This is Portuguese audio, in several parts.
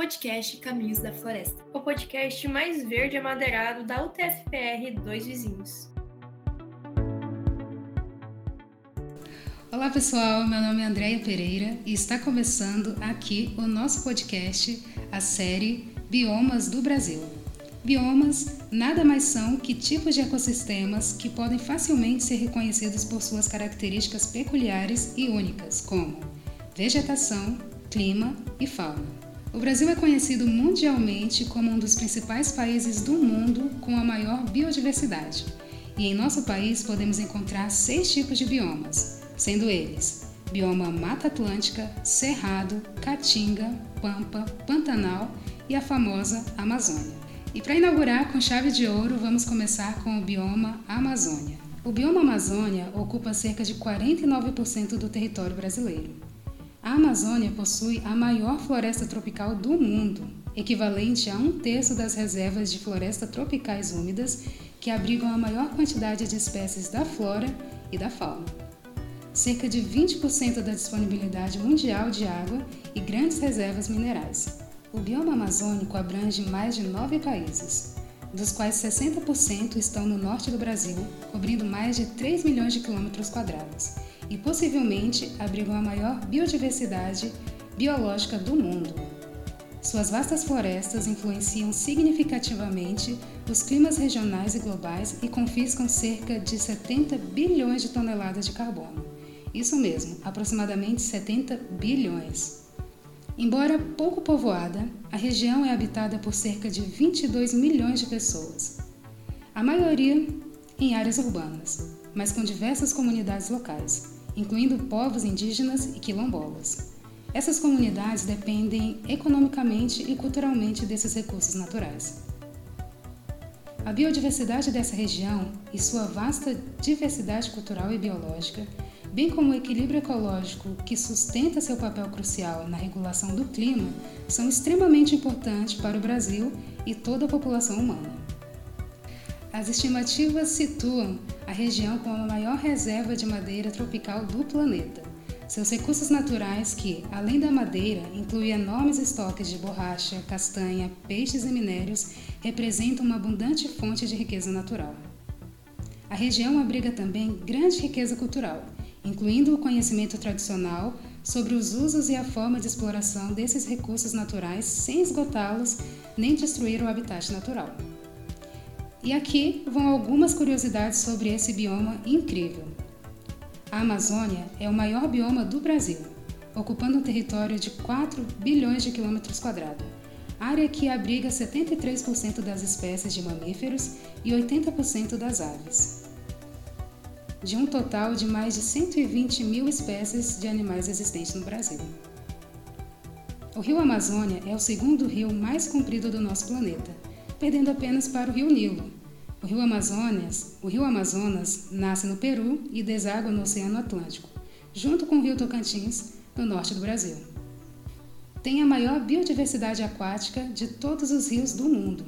podcast Caminhos da Floresta, o podcast mais verde amadeirado da UTFPR Dois Vizinhos. Olá pessoal, meu nome é Andréia Pereira e está começando aqui o nosso podcast, a série Biomas do Brasil. Biomas nada mais são que tipos de ecossistemas que podem facilmente ser reconhecidos por suas características peculiares e únicas, como vegetação, clima e fauna. O Brasil é conhecido mundialmente como um dos principais países do mundo com a maior biodiversidade. E em nosso país podemos encontrar seis tipos de biomas, sendo eles bioma Mata Atlântica, Cerrado, Caatinga, Pampa, Pantanal e a famosa Amazônia. E para inaugurar com chave de ouro, vamos começar com o bioma Amazônia. O bioma Amazônia ocupa cerca de 49% do território brasileiro. A Amazônia possui a maior floresta tropical do mundo, equivalente a um terço das reservas de floresta tropicais úmidas que abrigam a maior quantidade de espécies da flora e da fauna. Cerca de 20% da disponibilidade mundial de água e grandes reservas minerais. O bioma amazônico abrange mais de nove países, dos quais 60% estão no norte do Brasil, cobrindo mais de 3 milhões de quilômetros quadrados e possivelmente abrigam a maior biodiversidade biológica do mundo. Suas vastas florestas influenciam significativamente os climas regionais e globais e confiscam cerca de 70 bilhões de toneladas de carbono. Isso mesmo, aproximadamente 70 bilhões. Embora pouco povoada, a região é habitada por cerca de 22 milhões de pessoas, a maioria em áreas urbanas, mas com diversas comunidades locais incluindo povos indígenas e quilombolas. Essas comunidades dependem economicamente e culturalmente desses recursos naturais. A biodiversidade dessa região e sua vasta diversidade cultural e biológica, bem como o equilíbrio ecológico que sustenta seu papel crucial na regulação do clima, são extremamente importantes para o Brasil e toda a população humana. As estimativas situam a região como a maior reserva de madeira tropical do planeta. Seus recursos naturais, que, além da madeira, incluem enormes estoques de borracha, castanha, peixes e minérios, representam uma abundante fonte de riqueza natural. A região abriga também grande riqueza cultural, incluindo o conhecimento tradicional sobre os usos e a forma de exploração desses recursos naturais sem esgotá-los nem destruir o habitat natural. E aqui vão algumas curiosidades sobre esse bioma incrível. A Amazônia é o maior bioma do Brasil, ocupando um território de 4 bilhões de quilômetros quadrados, área que abriga 73% das espécies de mamíferos e 80% das aves. De um total de mais de 120 mil espécies de animais existentes no Brasil. O rio Amazônia é o segundo rio mais comprido do nosso planeta, perdendo apenas para o rio Nilo. O rio Amazonas, o rio Amazonas nasce no Peru e deságua no Oceano Atlântico, junto com o rio Tocantins, no norte do Brasil. Tem a maior biodiversidade aquática de todos os rios do mundo.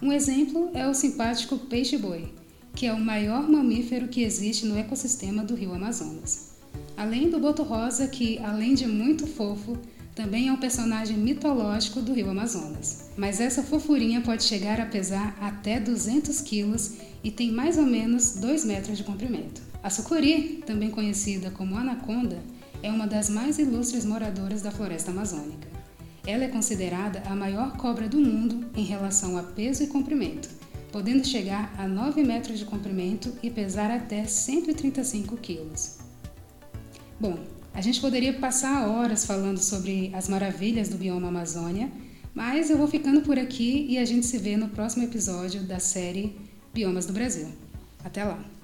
Um exemplo é o simpático peixe-boi, que é o maior mamífero que existe no ecossistema do rio Amazonas. Além do boto rosa, que, além de muito fofo, também é um personagem mitológico do rio Amazonas. Mas essa fofurinha pode chegar a pesar até 200 quilos e tem mais ou menos 2 metros de comprimento. A sucuri, também conhecida como anaconda, é uma das mais ilustres moradoras da floresta amazônica. Ela é considerada a maior cobra do mundo em relação a peso e comprimento, podendo chegar a 9 metros de comprimento e pesar até 135 quilos. Bom, a gente poderia passar horas falando sobre as maravilhas do bioma Amazônia, mas eu vou ficando por aqui e a gente se vê no próximo episódio da série Biomas do Brasil. Até lá!